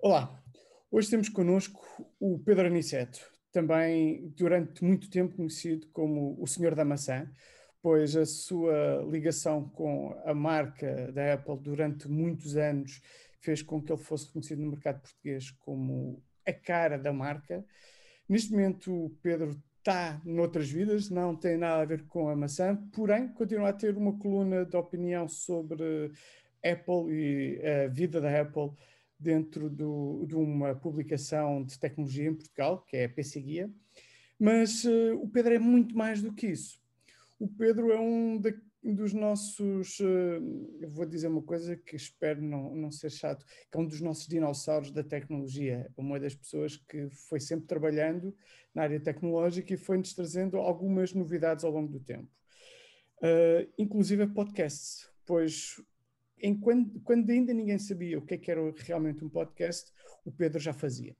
Olá, hoje temos connosco o Pedro Aniceto, também durante muito tempo conhecido como o Senhor da Maçã, pois a sua ligação com a marca da Apple durante muitos anos fez com que ele fosse conhecido no mercado português como a cara da marca. Neste momento, o Pedro está noutras vidas, não tem nada a ver com a maçã, porém continua a ter uma coluna de opinião sobre Apple e a vida da Apple dentro do, de uma publicação de tecnologia em Portugal, que é a PC Guia, mas uh, o Pedro é muito mais do que isso. O Pedro é um dos nossos, uh, eu vou dizer uma coisa que espero não, não ser chato, que é um dos nossos dinossauros da tecnologia, uma das pessoas que foi sempre trabalhando na área tecnológica e foi-nos trazendo algumas novidades ao longo do tempo. Uh, inclusive podcasts, pois quando, quando ainda ninguém sabia o que, é que era realmente um podcast, o Pedro já fazia.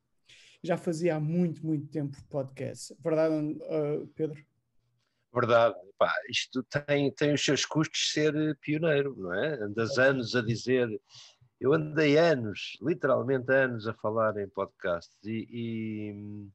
Já fazia há muito, muito tempo podcast. Verdade, uh, Pedro? Verdade. Pá, isto tem, tem os seus custos ser pioneiro, não é? Andas anos a dizer. Eu andei anos, literalmente anos, a falar em podcast e, e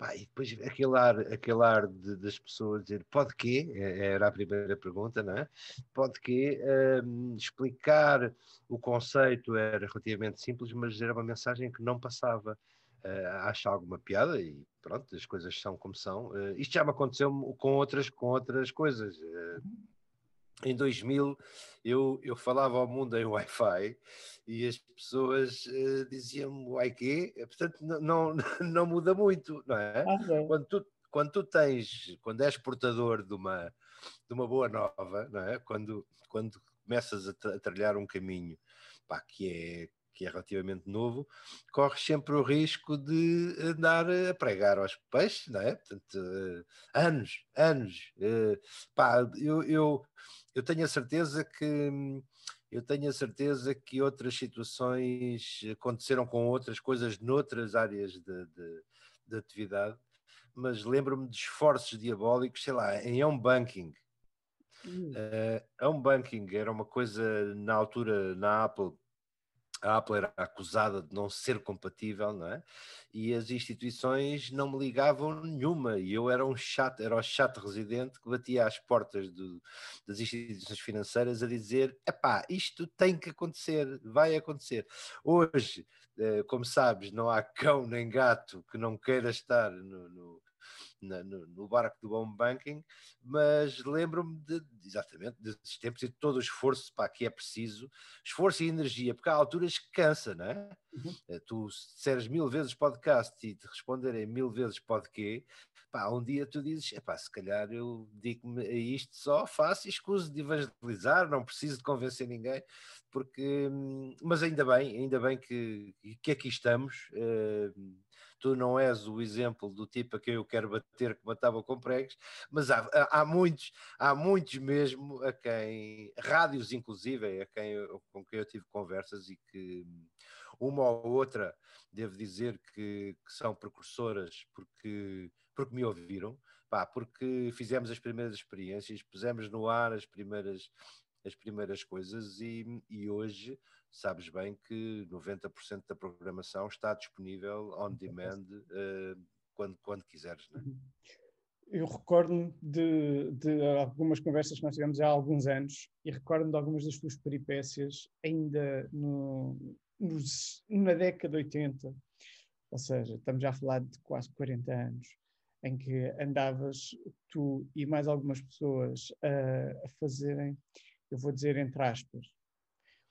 Pá, e depois aquele ar, aquele ar de, das pessoas dizer pode quê? É, era a primeira pergunta, não é? Pode quê? Um, explicar o conceito era relativamente simples, mas era uma mensagem que não passava. Uh, acho alguma piada e pronto, as coisas são como são. Uh, isto já me aconteceu com outras, com outras coisas. Uh, em 2000 eu, eu falava ao mundo em Wi-Fi e as pessoas uh, diziam-me Wi-Fi, portanto não, não, não, muda muito, não é? Ah, quando, tu, quando tu tens, quando és portador de uma, de uma boa nova, não é? Quando, quando começas a, tra a trilhar um caminho pá, que é que é relativamente novo, corres sempre o risco de andar a pregar aos peixes, não é? Portanto, uh, anos, anos. Uh, pá, eu, eu, eu tenho a certeza que eu tenho a certeza que outras situações aconteceram com outras coisas noutras áreas de, de, de atividade, mas lembro-me de esforços diabólicos, sei lá, em home banking. Hum. Uh, home banking era uma coisa na altura na Apple a Apple era acusada de não ser compatível, não é? E as instituições não me ligavam nenhuma, e eu era um chato, era o chato residente que batia às portas do, das instituições financeiras a dizer: epá, isto tem que acontecer, vai acontecer. Hoje, eh, como sabes, não há cão nem gato que não queira estar no, no na, no, no, barco do home banking, mas lembro-me de, exatamente desses tempos e de todo o esforço para que é preciso, esforço e energia, porque há alturas que cansa, não é? Uhum. Eh, tu disseres mil vezes podcast e te responderem mil vezes pode quê, pá, um dia tu dizes, epá, se calhar eu digo-me a isto só, faço e escuso de evangelizar, não preciso de convencer ninguém, porque, hum, mas ainda bem, ainda bem que, que aqui estamos, uh, tu não és o exemplo do tipo a quem eu quero bater que matava com pregos, mas há, há muitos, há muitos mesmo a quem, rádios inclusive, a quem eu, com quem eu tive conversas e que uma ou outra, devo dizer que, que são precursoras porque, porque me ouviram, pá, porque fizemos as primeiras experiências, pusemos no ar as primeiras as primeiras coisas e, e hoje sabes bem que 90% da programação está disponível on demand uh, quando, quando quiseres. Né? Eu recordo-me de, de, algumas conversas que nós tivemos há alguns anos e recordo-me de algumas das tuas peripécias ainda no, nos, na década de 80, ou seja, estamos já a falar de quase 40 anos, em que andavas tu e mais algumas pessoas a, a fazerem, eu vou dizer entre aspas,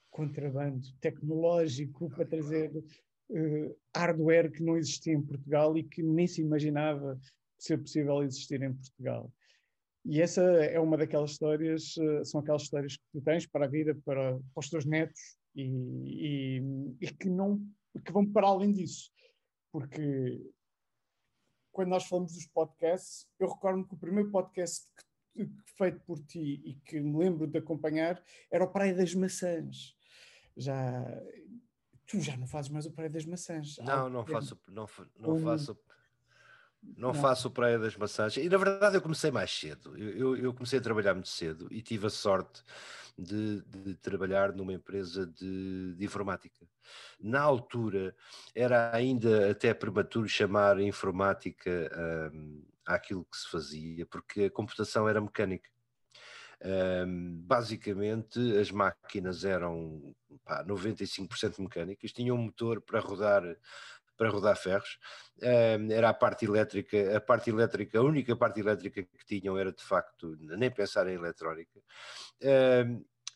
contrabando tecnológico para trazer uh, hardware que não existia em Portugal e que nem se imaginava ser possível existir em Portugal. E essa é uma daquelas histórias, uh, são aquelas histórias que tu tens para a vida, para, para os teus netos e, e, e, que, não, que vão para além disso. Porque quando nós falamos dos podcasts, eu recordo que o primeiro podcast que, feito por ti e que me lembro de acompanhar era o Praia das Maçãs já tu já não fazes mais o Praia das Maçãs. Não, não faço, não, não faço. Não, não, faço Praia das Maçãs. E na verdade eu comecei mais cedo. Eu, eu, eu comecei a trabalhar muito cedo e tive a sorte de, de trabalhar numa empresa de, de, informática. Na altura era ainda até prematuro chamar informática um, àquilo que se fazia, porque a computação era mecânica. Um, basicamente, as máquinas eram pá, 95% mecânicas, tinham um motor para rodar para rodar ferros. Era a parte elétrica, a parte elétrica, a única parte elétrica que tinham era de facto nem pensar em eletrónica.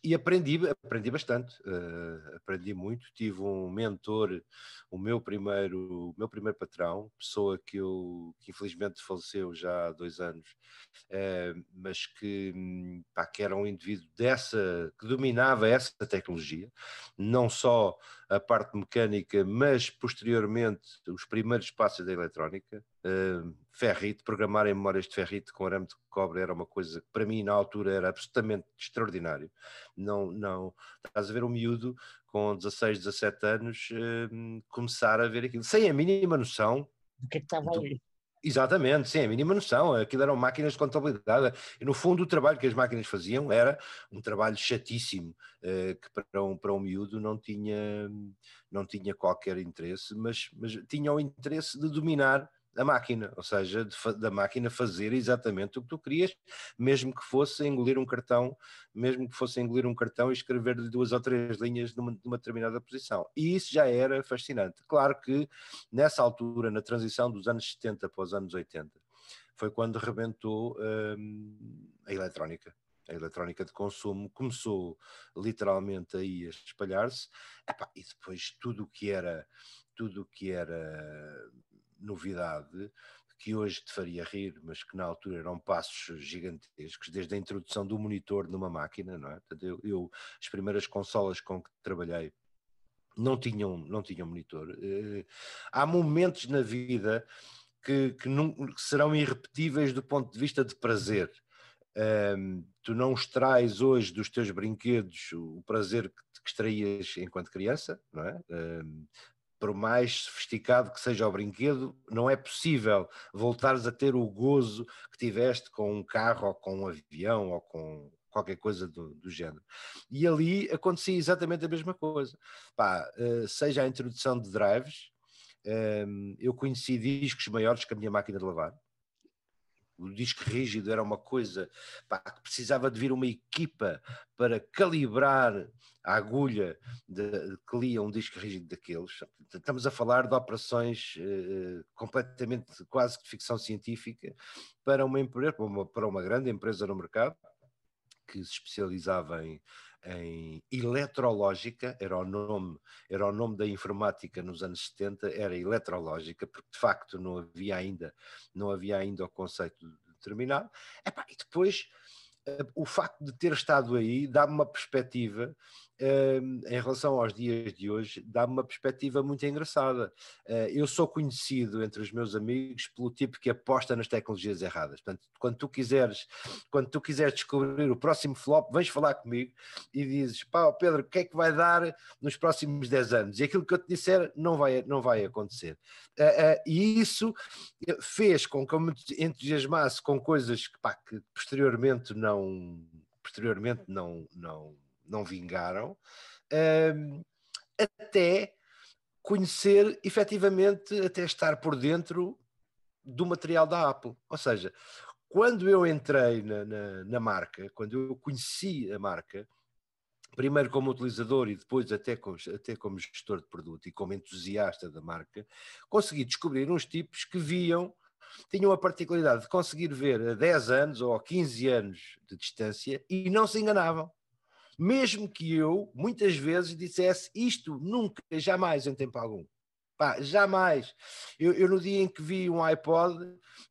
E aprendi, aprendi bastante, uh, aprendi muito. Tive um mentor, o meu primeiro, o meu primeiro patrão, pessoa que eu que infelizmente faleceu já há dois anos, uh, mas que, pá, que era um indivíduo dessa, que dominava essa tecnologia, não só a parte mecânica, mas posteriormente os primeiros passos da eletrónica. Uh, ferrite, programar em memórias de ferrite com arame de cobre era uma coisa que para mim na altura era absolutamente extraordinário. Não, não, estás a ver um miúdo com 16, 17 anos uh, começar a ver aquilo, sem a mínima noção do que é que estava do, ali. Exatamente, sem a mínima noção. Aquilo eram máquinas de contabilidade. E no fundo, o trabalho que as máquinas faziam era um trabalho chatíssimo, uh, que para um, para um miúdo não tinha, não tinha qualquer interesse, mas, mas tinha o interesse de dominar a máquina, ou seja, da máquina fazer exatamente o que tu querias, mesmo que fosse engolir um cartão, mesmo que fosse engolir um cartão e escrever duas ou três linhas numa, numa determinada posição. E isso já era fascinante. Claro que nessa altura, na transição dos anos 70 para os anos 80, foi quando rebentou hum, a eletrónica a eletrónica de consumo começou literalmente aí a espalhar-se e depois tudo o que era tudo o que era novidade que hoje te faria rir, mas que na altura eram passos gigantescos, desde a introdução do monitor numa máquina, não é? Eu, eu as primeiras consolas com que trabalhei não tinham, não tinham monitor. Uh, há momentos na vida que, que, não, que, serão irrepetíveis do ponto de vista de prazer. Um, tu não extrais hoje dos teus brinquedos o prazer que, que extraías enquanto criança, não é? Um, por mais sofisticado que seja o brinquedo, não é possível voltares a ter o gozo que tiveste com um carro ou com um avião ou com qualquer coisa do, do género. E ali acontecia exatamente a mesma coisa. Pá, uh, seja a introdução de drives, ehm, eu conheci discos maiores que a minha máquina de lavar, o disco rígido era uma coisa pá, que precisava de vir uma equipa para calibrar a agulha de, de, que lia um disco rígido daqueles. Estamos a falar de operações eh, completamente quase de ficção científica para uma empresa, para uma, para uma grande empresa no mercado que se especializava em, em eletrológica, era o nome, era o nome da informática nos anos 70, era eletrológica, porque de facto não havia ainda, não havia ainda o conceito determinado. e depois eh, o facto de ter estado aí dá-me uma perspectiva em relação aos dias de hoje, dá-me uma perspectiva muito engraçada. Eh, eu sou conhecido entre os meus amigos pelo tipo que aposta nas tecnologias erradas. Portanto, quando tu quiseres, quando tu quiseres descobrir o próximo flop, vens falar comigo e dizes, pá, Pedro, o que é que vai dar nos próximos 10 anos? E aquilo que eu te disser não vai, não vai acontecer. Eh, eh, e isso fez com que eu me entusiasmasse com coisas que, pá, que posteriormente não posteriormente não, não, não vingaram, um, até conhecer efetivamente, até estar por dentro do material da Apple. Ou seja, quando eu entrei na, na, na marca, quando eu conheci a marca, primeiro como utilizador e depois até como, até como gestor de produto e como entusiasta da marca, consegui descobrir uns tipos que viam, tinham a particularidade de conseguir ver a 10 anos ou a 15 anos de distância e não se enganavam mesmo que eu muitas vezes dissesse isto nunca, jamais em tempo algum. Pá, jamais. Eu, eu, no dia em que vi um iPod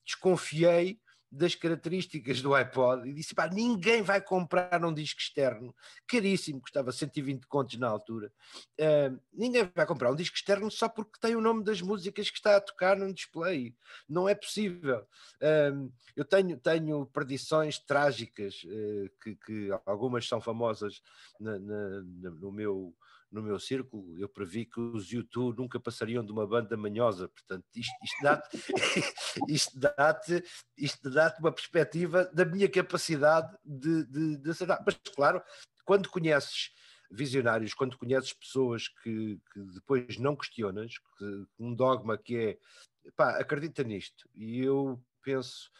desconfiei das características do iPod e disse: pá, ninguém vai comprar um disco externo caríssimo, custava 120 contos na altura. Uh, ninguém vai comprar um disco externo só porque tem o nome das músicas que está a tocar no display. Não é possível. Uh, eu tenho, tenho predições trágicas, uh, que, que, algumas são famosas na, na, no meu no meu círculo, eu previ que os YouTube nunca passariam de uma banda manhosa, portanto, isto, isto dá-te isto dá isto dá uma perspectiva da minha capacidade de, de, de acertar. Mas, claro, quando conheces visionários, quando conheces pessoas que, que depois não questionas, que, um dogma que é pá, acredita nisto, e eu penso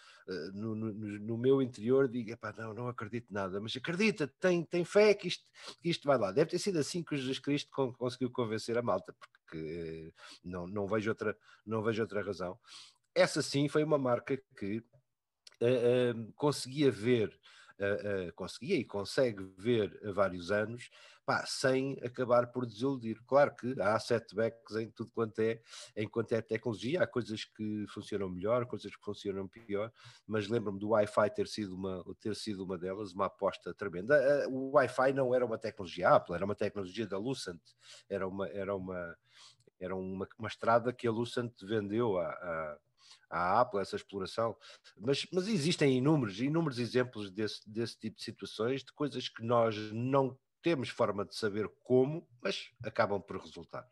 no, no, no, meu interior, digo, pá, não, não acredito nada, mas acredita, tem, tem fé que isto, que isto vai lá. Deve ter sido assim que Jesus Cristo conseguiu convencer a malta, porque não, não, vejo outra, não vejo outra razão. Essa sim foi uma marca que uh, uh, conseguia ver uh, conseguia e consegue ver há vários anos, pá, sem acabar por desiludir. Claro que há setbacks em tudo quanto é, enquanto é tecnologia, há coisas que funcionam melhor, coisas que funcionam pior, mas lembro-me do Wi-Fi ter sido uma, ter sido uma delas, uma aposta tremenda. O Wi-Fi não era uma tecnologia Apple, era uma tecnologia da Lucent, era uma, era uma, era uma, uma estrada que a Lucent vendeu a à Apple, essa exploração, mas, mas existem inúmeros, inúmeros exemplos desse, desse tipo de situações, de coisas que nós não temos forma de saber como, mas acabam por resultar.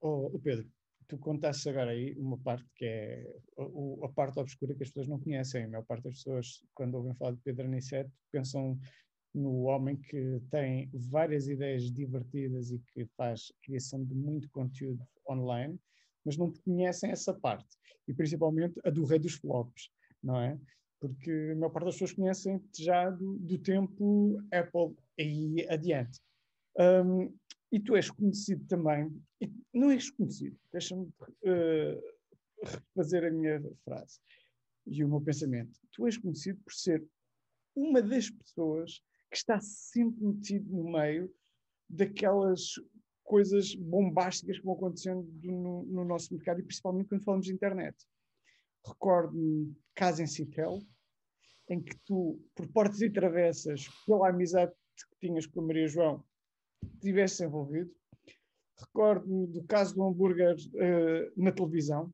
Oh, Pedro, tu contaste agora aí uma parte que é a, a, parte obscura que as pessoas não conhecem. A maior parte das pessoas, quando ouvem falar de Pedro Aniceto, pensam no homem que tem várias ideias divertidas e que faz criação de muito conteúdo online, mas não conhecem essa parte. E principalmente a do rei dos flops, não é? Porque a maior parte das pessoas conhecem já do, do tempo Apple e adiante. Um, e tu és conhecido também, não és conhecido, deixa-me uh, refazer a minha frase e o meu pensamento. Tu és conhecido por ser uma das pessoas que está sempre metido no meio daquelas coisas bombásticas que vão acontecendo no, no, nosso mercado e principalmente quando falamos de internet. Recordo-me caso em Citel, em que tu, por portas e travessas, pela amizade que tinhas com a Maria João, estivesse envolvido. Recordo-me do caso do hambúrguer uh, na televisão,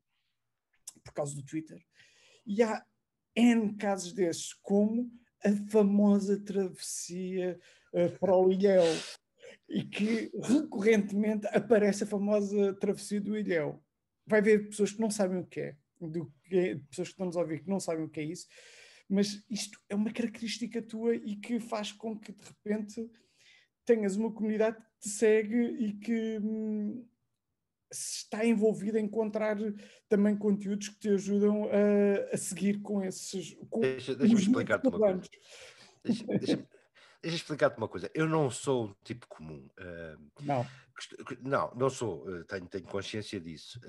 por causa do Twitter. E há N casos desses, como a famosa travessia uh, para o Ilhéu, e que recorrentemente aparece a famosa travessia do Ilhéu. Vai haver pessoas que não sabem o que é, do que é, pessoas que estão nos a ouvir que não sabem o que é isso, mas isto é uma característica tua e que faz com que de repente tenhas uma comunidade que te segue e que hum, está envolvida em encontrar também conteúdos que te ajudam a, a seguir com esses. Com deixa, deixa-me explicar-te uma coisa. Deixa, deixa Deixa eu explicar-te uma coisa. Eu não sou um tipo comum. Uh, não. Não, não sou. Eh, tenho, tenho consciência disso.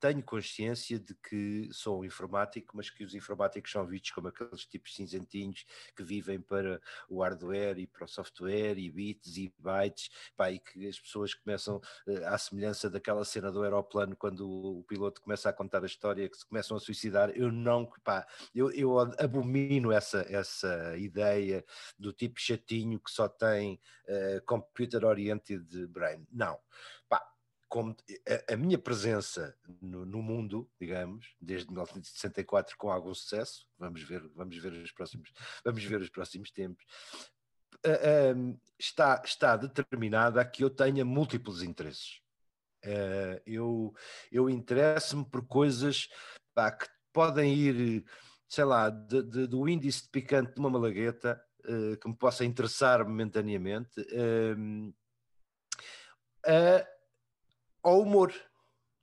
Tenho consciência de que sou um informático, mas que os informáticos são vistos como aqueles tipos cinzentinhos que vivem para o hardware e para o software e bits e bytes, pá, e que as pessoas começam, uh, à semelhança daquela cena do aeroplano, quando o, piloto começa a contar a história, que se começam a suicidar. Eu não, pá, eu, eu abomino essa, essa ideia do tipo chatinho que só tem uh, computer-oriented brain. Não. Pá, como a, a, minha presença no, no, mundo, digamos, desde 1964 com algum sucesso, vamos ver, vamos ver os próximos, vamos ver os próximos tempos, uh, uh, está, está determinada a que eu tenha múltiplos interesses. Uh, eu, eu interesso-me por coisas pá, que podem ir, sei lá, de, de, do índice de picante de uma malagueta uh, que me possa interessar momentaneamente uh, ao humor.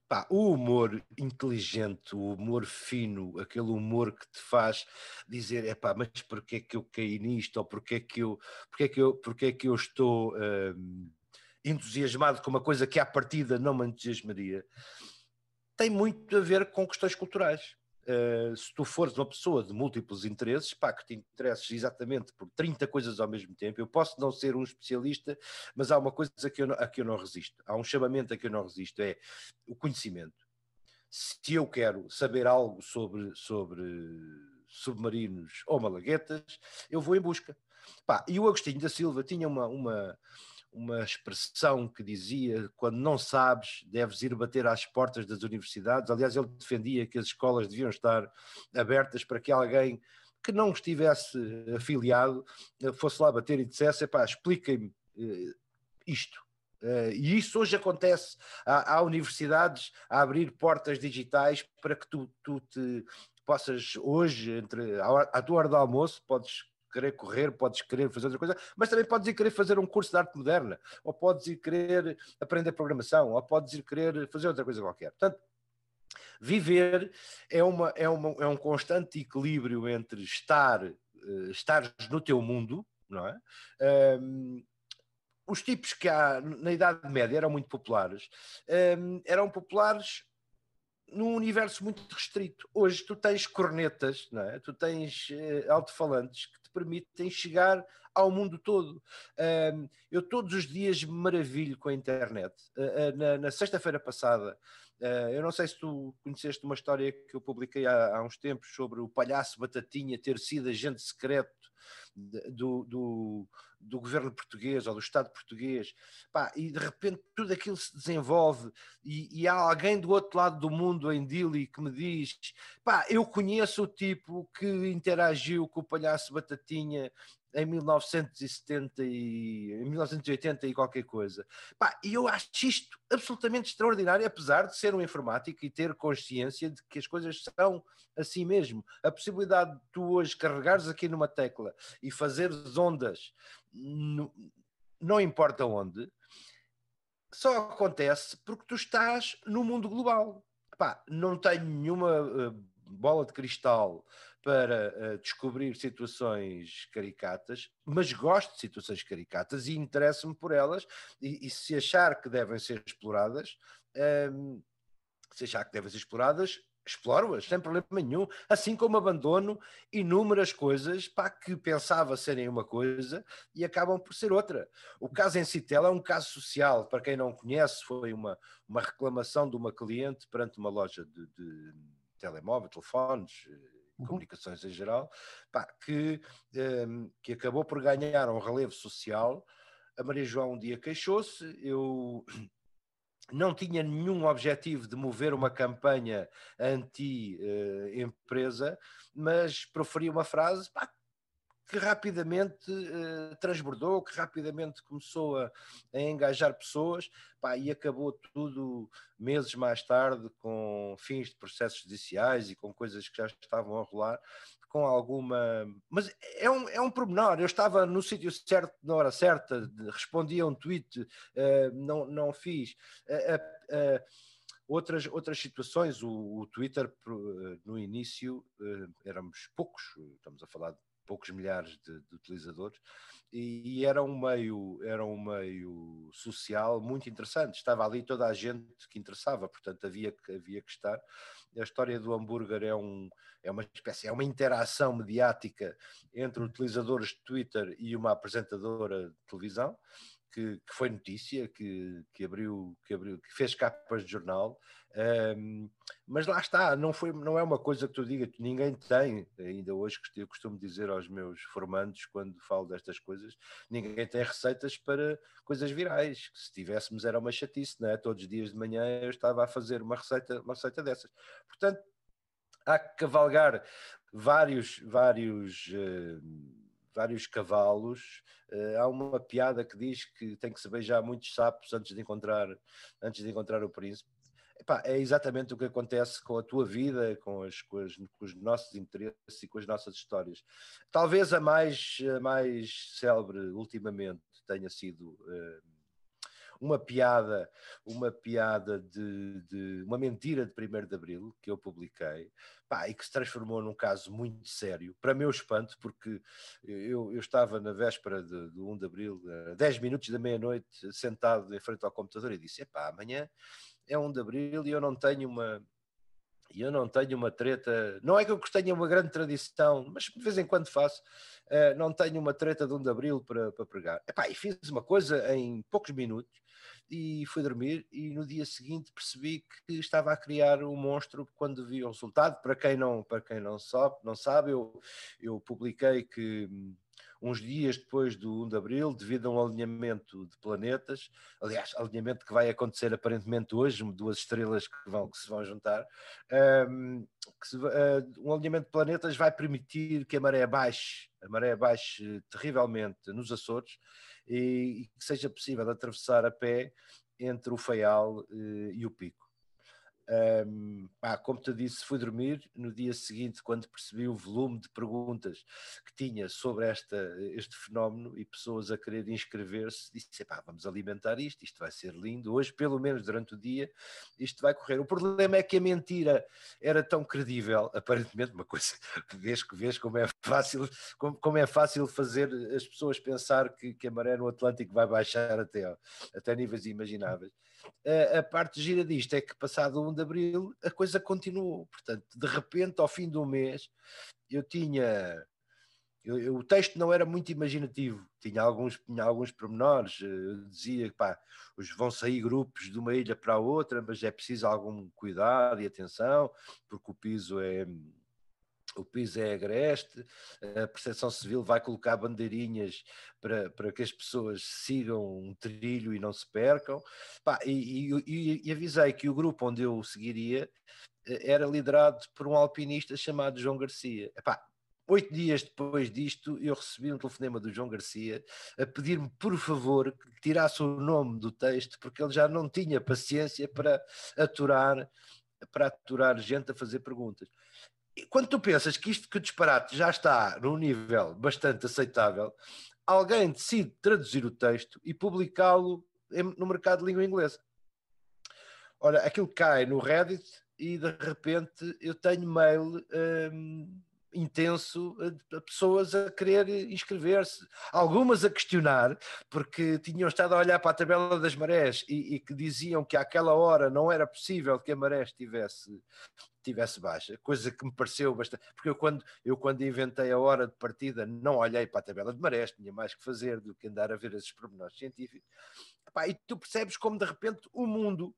Pá, o humor inteligente, o humor fino, aquele humor que te faz dizer, é pá, mas porquê é que eu caí nisto? Ou porquê é que eu, porquê é que eu, porquê é que eu estou entusiasmado com uma coisa que à partida não me entusiasmaria? Tem muito a ver com questões culturais. Uh, se tu fores uma pessoa de múltiplos interesses, pá, que te interesses exatamente por 30 coisas ao mesmo tempo, eu posso não ser um especialista, mas há uma coisa a que eu não, a que eu não resisto, há um chamamento a que eu não resisto, é o conhecimento. Se eu quero saber algo sobre, sobre submarinos ou malaguetas, eu vou em busca. Pá, e o Agostinho da Silva tinha uma, uma, uma expressão que dizia: quando não sabes, deves ir bater às portas das universidades. Aliás, ele defendia que as escolas deviam estar abertas para que alguém que não estivesse afiliado fosse lá bater e dissesse: expliquem-me eh, isto. Uh, e isso hoje acontece. Há, há, universidades a abrir portas digitais para que tu, tu te possas hoje, entre à, tua hora do almoço, podes querer correr, podes querer fazer outra coisa, mas também podes ir querer fazer um curso de arte moderna, ou podes ir querer aprender programação, ou podes ir querer fazer outra coisa qualquer. Portanto, viver é, uma, é, uma, é um constante equilíbrio entre estar, uh, estar no teu mundo, não é? Um, os tipos que há na Idade Média eram muito populares, um, eram populares num universo muito restrito. Hoje tu tens cornetas, não é? tu tens uh, alto-falantes que permitem chegar ao mundo todo. Eu todos os dias me maravilho com a internet. Uh, uh, na, sexta-feira passada, eu não sei se tu conheceste uma história que eu publiquei há uns tempos sobre o palhaço Batatinha ter sido agente secreto do, do, do, governo português ou do Estado português, pá, e de repente tudo aquilo se desenvolve e, e há alguém do outro lado do mundo em Dili que me diz, pá, eu conheço o tipo que interagiu com o palhaço Batatinha em 1970 e em 1980 e qualquer coisa. Pá, e eu acho isto absolutamente extraordinário, apesar de ser um informático e ter consciência de que as coisas são assim mesmo. A possibilidade de tu hoje carregares aqui numa tecla e fazeres ondas, no, não importa onde, só acontece porque tu estás no mundo global. Pá, não tenho nenhuma uh, bola de cristal para uh, descobrir situações caricatas, mas gosto de situações caricatas e interesso-me por elas, e, e, se achar que devem ser exploradas, um, ehm, se achar que devem ser exploradas, exploro-as sem problema nenhum, assim como abandono inúmeras coisas para que pensava serem uma coisa e acabam por ser outra. O caso em Citel é um caso social, para quem não conhece, foi uma, uma reclamação de uma cliente perante uma loja de, de telemóvel, telefones, uhum. comunicações em geral, pá, que, um, ehm, que acabou por ganhar um relevo social. A Maria João um dia queixou-se, eu não tinha nenhum objetivo de mover uma campanha anti-empresa, uh, mas proferi uma frase pá, que rapidamente uh, transbordou, que rapidamente começou a, a engajar pessoas pá, e acabou tudo meses mais tarde com fins de processos judiciais e com coisas que já estavam a rolar com alguma. Mas é um, é um pormenor. Eu estava no sítio certo, na hora certa, respondi a um tweet, uh, não, não fiz. Uh, uh, outras, outras situações, o, o Twitter no início éramos poucos, estamos a falar de poucos milhares de, de utilizadores, e, e, era um meio era um meio social muito interessante. Estava ali toda a gente que interessava, portanto havia que havia que estar. A história do hambúrguer é um é uma espécie é uma interação mediática entre utilizadores de Twitter e uma apresentadora de televisão que, que, foi notícia, que, que, abriu, que abriu, que fez capas de jornal, um, mas lá está, não, foi, não é uma coisa que tu diga que ninguém tem, ainda hoje eu costumo dizer aos meus formandos quando falo destas coisas, ninguém tem receitas para coisas virais, que se tivéssemos era uma chatice, não é? Todos os dias de manhã eu estava a fazer uma receita, uma receita dessas. Portanto, há que cavalgar vários, vários uh, vários cavalos. Uh, há uma piada que diz que tem que se beijar muitos sapos antes de encontrar, antes de encontrar o príncipe. Epá, é exatamente o que acontece com a tua vida, com, as, com, as, com, os nossos interesses e com as nossas histórias. Talvez a mais, a mais célebre ultimamente tenha sido uh, uma piada, uma piada de, de, uma mentira de 1 de Abril que eu publiquei, pá, e que se transformou num caso muito sério, para meu espanto, porque eu, eu estava na véspera de, de 1 de Abril, a 10 minutos da meia-noite, sentado em frente ao computador e disse: Epá, amanhã é 1 de Abril e eu não tenho uma. E eu não tenho uma treta, não é que eu tenha uma grande tradição, mas de vez em quando faço, uh, não tenho uma treta de 1 de Abril para, para pregar. Epá, e fiz uma coisa em poucos minutos, e fui dormir e no dia seguinte percebi que estava a criar um monstro quando vi o resultado. Para quem não, para quem não sabe, não sabe eu, eu publiquei que hum, uns dias depois do 1 de Abril, devido a um alinhamento de planetas, aliás, alinhamento que vai acontecer aparentemente hoje, duas estrelas que, vão, que se vão juntar, um, se, uh, um alinhamento de planetas vai permitir que a maré baixe, a maré baixe terrivelmente nos Açores e, e que seja possível atravessar a pé entre o Faial uh, e o Pico. Um, pá, como te disse, fui dormir. No dia seguinte, quando percebi o volume de perguntas que tinha sobre esta, este fenómeno e pessoas a querer inscrever-se, disse: pá, vamos alimentar isto, isto vai ser lindo. Hoje, pelo menos durante o dia, isto vai correr. O problema é que a mentira era tão credível, aparentemente, uma coisa, vês, vês como é fácil, como, como é fácil fazer as pessoas pensar que, que a maré no Atlântico vai baixar até, até níveis imagináveis a, a parte gira disto é que passado 1 de Abril a coisa continuou, portanto de repente ao fim do mês eu tinha eu, eu, o texto não era muito imaginativo, tinha alguns, tinha alguns pormenores, eu dizia que os, vão sair grupos de uma ilha para a outra, mas é preciso algum cuidado e atenção, porque o piso é, o piso é agreste, a Proteção Civil vai colocar bandeirinhas para, para que as pessoas sigam um trilho e não se percam. Pá, e, e, e, avisei que o grupo onde eu seguiria eh, era liderado por um alpinista chamado João Garcia. Oito dias depois disto, eu recebi um telefonema do João Garcia a pedir-me, por favor, que tirasse o nome do texto, porque ele já não tinha paciência para aturar, para aturar gente a fazer perguntas quando tu pensas que isto que o disparate já está num nível bastante aceitável, alguém decide traduzir o texto e publicá-lo no mercado de língua inglesa. Ora, aquilo cai no Reddit e de repente eu tenho mail hum, intenso a, pessoas a querer inscrever-se, algumas a questionar, porque tinham estado a olhar para a tabela das marés e, e, que diziam que àquela hora não era possível que a maré estivesse, estivesse baixa, coisa que me pareceu bastante, porque eu quando, eu quando inventei a hora de partida não olhei para a tabela de marés, tinha mais que fazer do que andar a ver esses pormenores científicos, e tu percebes como de repente o mundo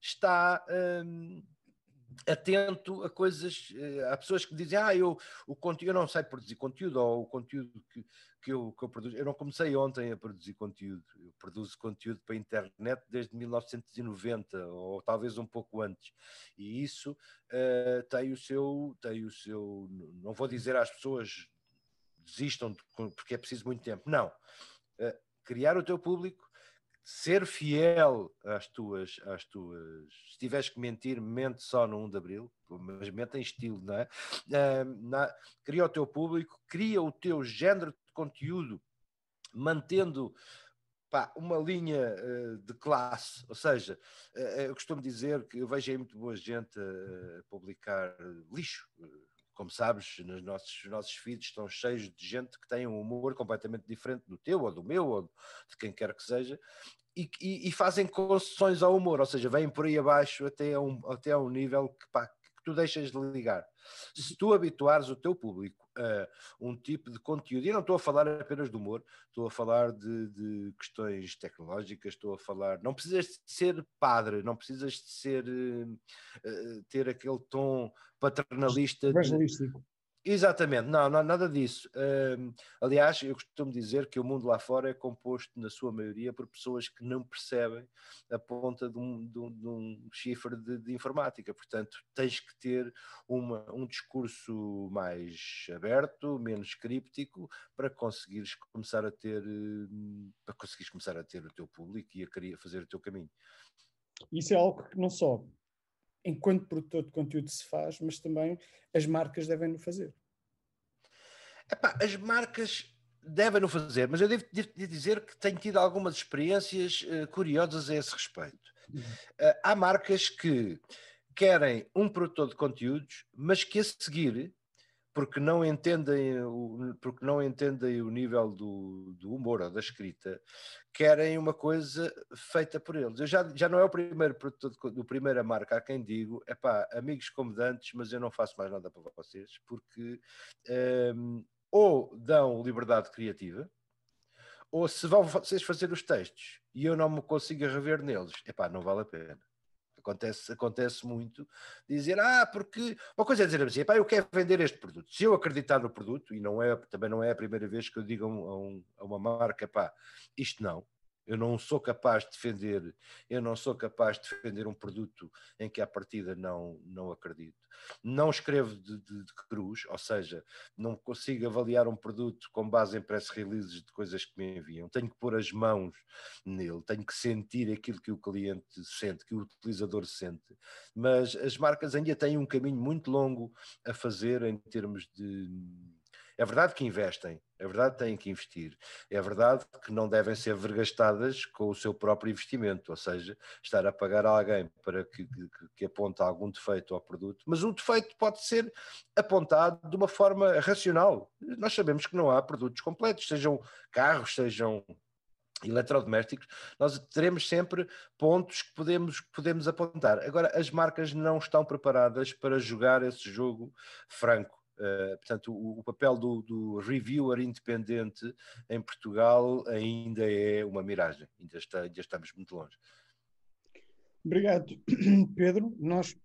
está... Hum, atento a coisas, eh, há pessoas que dizem, ah, eu, o conteúdo, eu não sei produzir conteúdo, ou o conteúdo que, que, eu, que eu produzo, eu não comecei ontem a produzir conteúdo, eu produzo conteúdo para a internet desde 1990, ou talvez um pouco antes, e isso uh, tem o seu, tem o seu, não vou dizer às pessoas desistam porque é preciso muito tempo, não, uh, criar o teu público, ser fiel às tuas, às tuas. Se tiveres que mentir, mente só no 1 de Abril, mas mente em estilo, não é? Uh, na, cria o teu público, cria o teu género de conteúdo, mantendo pá, uma linha uh, de classe, ou seja, uh, eu costumo dizer que eu vejo aí muito boa gente a publicar lixo como sabes, nos nossos, os nossos feeds estão cheios de gente que tem um humor completamente diferente do teu, ou do meu, ou de quem quer que seja, e, e, e fazem concessões ao humor, ou seja, vêm por aí abaixo até a um, até a um nível que, pá, que tu deixas de ligar. Se tu habituares o teu público a um tipo de conteúdo, e não estou a falar apenas do humor, estou a falar de, de questões tecnológicas, estou a falar. Não precisas de ser padre, não precisas de ser uh, ter aquele tom paternalista. Evangelístico. Exatamente, não, não, nada disso. Aliás, eu costumo dizer que o mundo lá fora é composto, na sua maioria, por pessoas que não percebem a ponta de um, de um, de um chifre de, de, informática. Portanto, tens que ter uma, um discurso mais aberto, menos críptico, para conseguires começar a ter, uh, para conseguires começar a ter o teu público e a fazer o teu caminho. Isso é algo que não só enquanto produtor de conteúdo se faz, mas também as marcas devem no fazer. Epá, as marcas devem no fazer, mas eu devo, devo, dizer que tenho tido algumas experiências uh, curiosas a esse respeito. Uhum. Uh, há marcas que querem um produtor de conteúdos, mas que a seguir porque não entendem o, porque não entendem o nível do, do humor ou da escrita, querem uma coisa feita por eles. Eu já, já não é o primeiro produtor do primeira marca a quem digo, é pá, amigos como dantes, mas eu não faço mais nada para vocês, porque um, ou dão liberdade criativa, ou se vão vocês fazer os textos e eu não me consigo rever neles, é pá, não vale a pena. Acontece, acontece muito dizer, ah, porque uma coisa é dizer assim, pá, eu quero vender este produto. Se eu acreditar no produto, e não é, também não é a primeira vez que eu digo a, um, a uma marca, pá, isto não, eu não sou capaz de defender, eu não sou capaz de defender um produto em que à partida não, não acredito. Não escrevo de, de, de cruz, ou seja, não consigo avaliar um produto com base em press releases de coisas que me enviam. Tenho que pôr as mãos nele, tenho que sentir aquilo que o cliente sente, que o utilizador sente. Mas as marcas ainda têm um caminho muito longo a fazer em termos de é verdade que investem, é verdade têm que investir, é verdade que não devem ser vergastadas com o seu próprio investimento, ou seja, estar a pagar a alguém para que, que, que aponte algum defeito ao produto, mas o defeito pode ser apontado de uma forma racional. Nós sabemos que não há produtos completos, sejam carros, sejam eletrodomésticos, nós teremos sempre pontos que podemos, podemos apontar. Agora, as marcas não estão preparadas para jogar esse jogo franco. Uh, portanto, o, o papel do, do, reviewer independente em Portugal ainda é uma miragem, ainda, está, ainda estamos muito longe. Obrigado, Pedro. Nós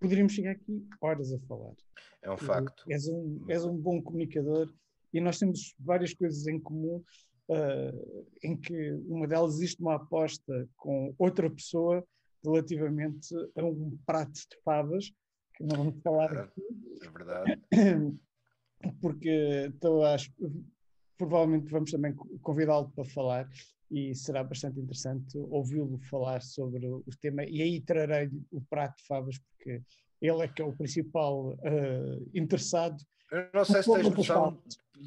poderíamos chegar aqui horas a falar. É um facto. És um, és um bom comunicador e nós temos várias coisas em comum, uh, em que uma delas existe uma aposta com outra pessoa relativamente a um prato de favas que não vamos falar é, aqui. É verdade. Porque estou a, provavelmente vamos também convidá-lo para falar e será bastante interessante ouvi-lo falar sobre o tema e aí trarei o prato de favas porque ele é que é o principal uh, interessado. Eu não sei se tens noção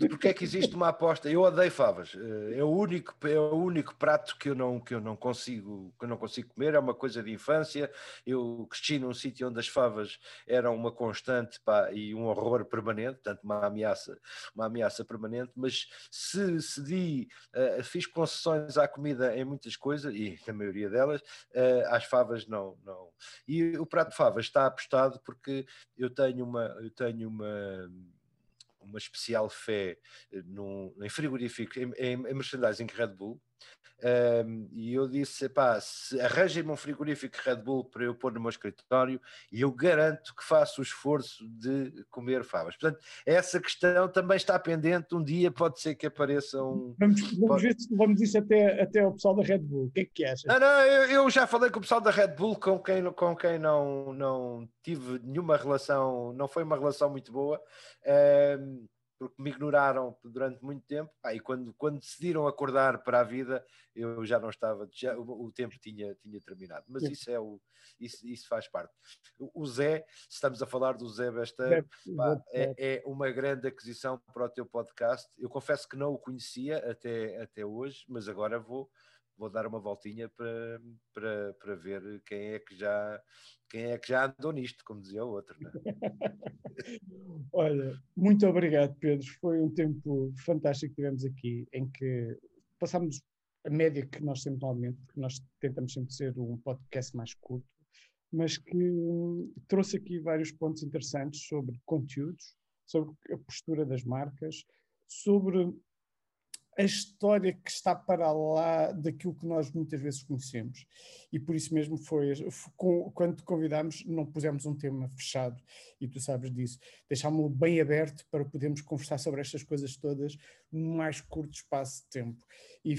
porque é que existe uma aposta. Eu odeio favas. Eh, é o único, é o único prato que eu não que eu não consigo que eu não consigo comer. É uma coisa de infância. Eu cresci num sítio onde as favas eram uma constante pá, e um horror permanente, portanto uma ameaça, uma ameaça permanente. Mas se cedi, uh, fiz concessões à comida em muitas coisas e na maioria delas, uh, às favas não não. E o prato de favas está apostado porque eu tenho uma eu tenho uma uma especial fé eh, num, em frigorífico, em, em, em merchandising Red Bull, um, e eu disse: pá, arranjem-me um frigorífico Red Bull para eu pôr no meu escritório e eu garanto que faço o esforço de comer favas. Portanto, essa questão também está pendente. Um dia pode ser que apareça um. Vamos, vamos pode... ver se vamos isso até, até ao pessoal da Red Bull. O que é que achas? Não, não, eu, eu, já falei com o pessoal da Red Bull com quem, com quem não, não tive nenhuma relação, não foi uma relação muito boa. Um, porque me ignoraram durante muito tempo. Ah, e quando, quando decidiram acordar para a vida, eu já não estava, já, o, o tempo tinha, tinha terminado. Mas isso é o isso, isso faz parte. O, o Zé, se estamos a falar do Zé Besteiro, é, é, uma grande aquisição para o teu podcast. Eu confesso que não o conhecia até, até hoje, mas agora vou vou dar uma voltinha para, para, para ver quem é que já quem é que já andou nisto, como dizia o outro. Né? Olha, muito obrigado, Pedro. Foi um tempo fantástico que tivemos aqui, em que passámos a média que nós temos normalmente, porque nós tentamos sempre ser um podcast mais curto, mas que trouxe aqui vários pontos interessantes sobre conteúdos, sobre a postura das marcas, sobre a história que está para lá daquilo que nós muitas vezes conhecemos. E por isso mesmo foi, foi quando te convidámos, não pusemos um tema fechado, e tu sabes disso. Deixámos-lo bem aberto para podermos conversar sobre estas coisas todas num mais curto espaço de tempo. E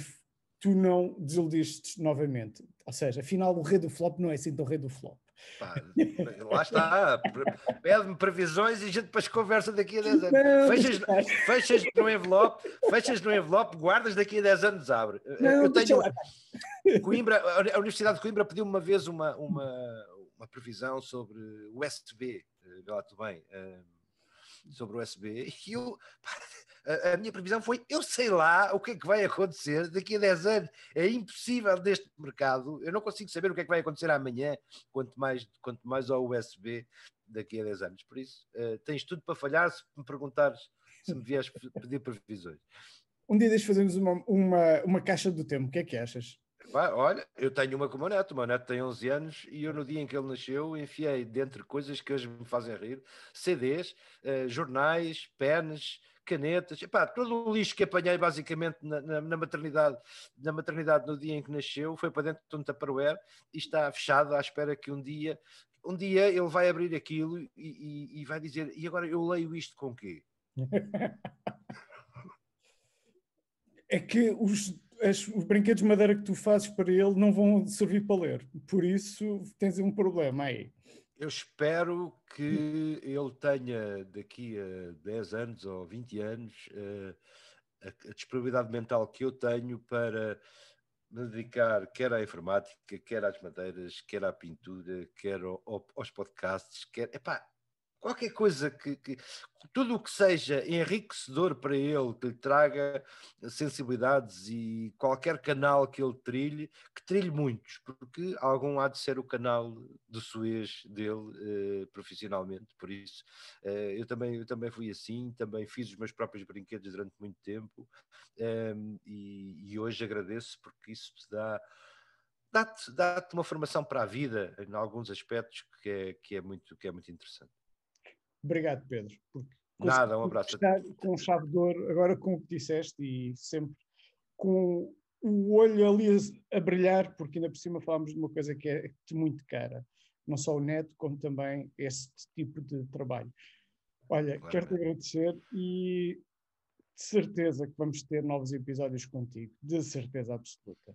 tu não desiludiste novamente. Ou seja, afinal, o rei do flop não é assim tão rei do flop. Pá, lá está, pede-me previsões e a gente depois conversa daqui a 10 anos. Fechas, fechas no envelope, fechas no envelope, guardas daqui a 10 anos, abre. Não, eu tenho Coimbra, a Universidade de Coimbra pediu uma vez uma, uma, uma previsão sobre o SB, eh, lá tudo bem, eh, sobre o SB, e eu, a, a, minha previsão foi: eu sei lá o que é que vai acontecer daqui a 10 anos. É impossível neste mercado, eu não consigo saber o que é que vai acontecer amanhã, quanto mais, quanto mais ao USB daqui a 10 anos. Por isso, uh, tens tudo para falhar se me perguntares, se me vieres pedir previsões. Um dia deixa fazermos uma, uma, uma caixa do tempo, o que é que achas? Olha, eu tenho uma com o meu neto, o meu neto tem 11 anos e eu no dia em que ele nasceu enfiei dentre coisas que hoje me fazem rir, CDs, uh, jornais, pens, canetas, epá, todo o lixo que apanhei basicamente na, na, na, maternidade, na maternidade no dia em que nasceu, foi para dentro de um Tupperware e está fechado à espera que um dia, um dia ele vai abrir aquilo e, e, e vai dizer, e agora eu leio isto com quê? é que os, as, os brinquedos de madeira que tu fazes para ele não vão servir para ler. Por isso tens um problema aí. Eu espero que ele tenha daqui a 10 anos ou 20 anos uh, a, a disponibilidade mental que eu tenho para me dedicar quer à informática, quer às madeiras, quer à pintura, quer ao, aos podcasts, quer. Epá, qualquer coisa que, que, tudo o que seja enriquecedor para ele, que lhe traga sensibilidades e qualquer canal que ele trilhe, que trilhe muitos, porque algum há de ser o canal de Suez dele eh, profissionalmente, por isso eh, eu, também, eu também fui assim, também fiz os meus próprios brinquedos durante muito tempo eh, e, e, hoje agradeço porque isso te dá dá-te dá uma formação para a vida em alguns aspectos que é, que é, muito, que é muito interessante. Obrigado, Pedro. Nada, um abraço. Estar com chave de ouro, agora com o que disseste e sempre com o olho ali a, brilhar, porque ainda por cima falamos de uma coisa que é muito cara. Não só o neto, como também esse tipo de trabalho. Olha, claro. quero-te agradecer e de certeza que vamos ter novos episódios contigo, de certeza absoluta.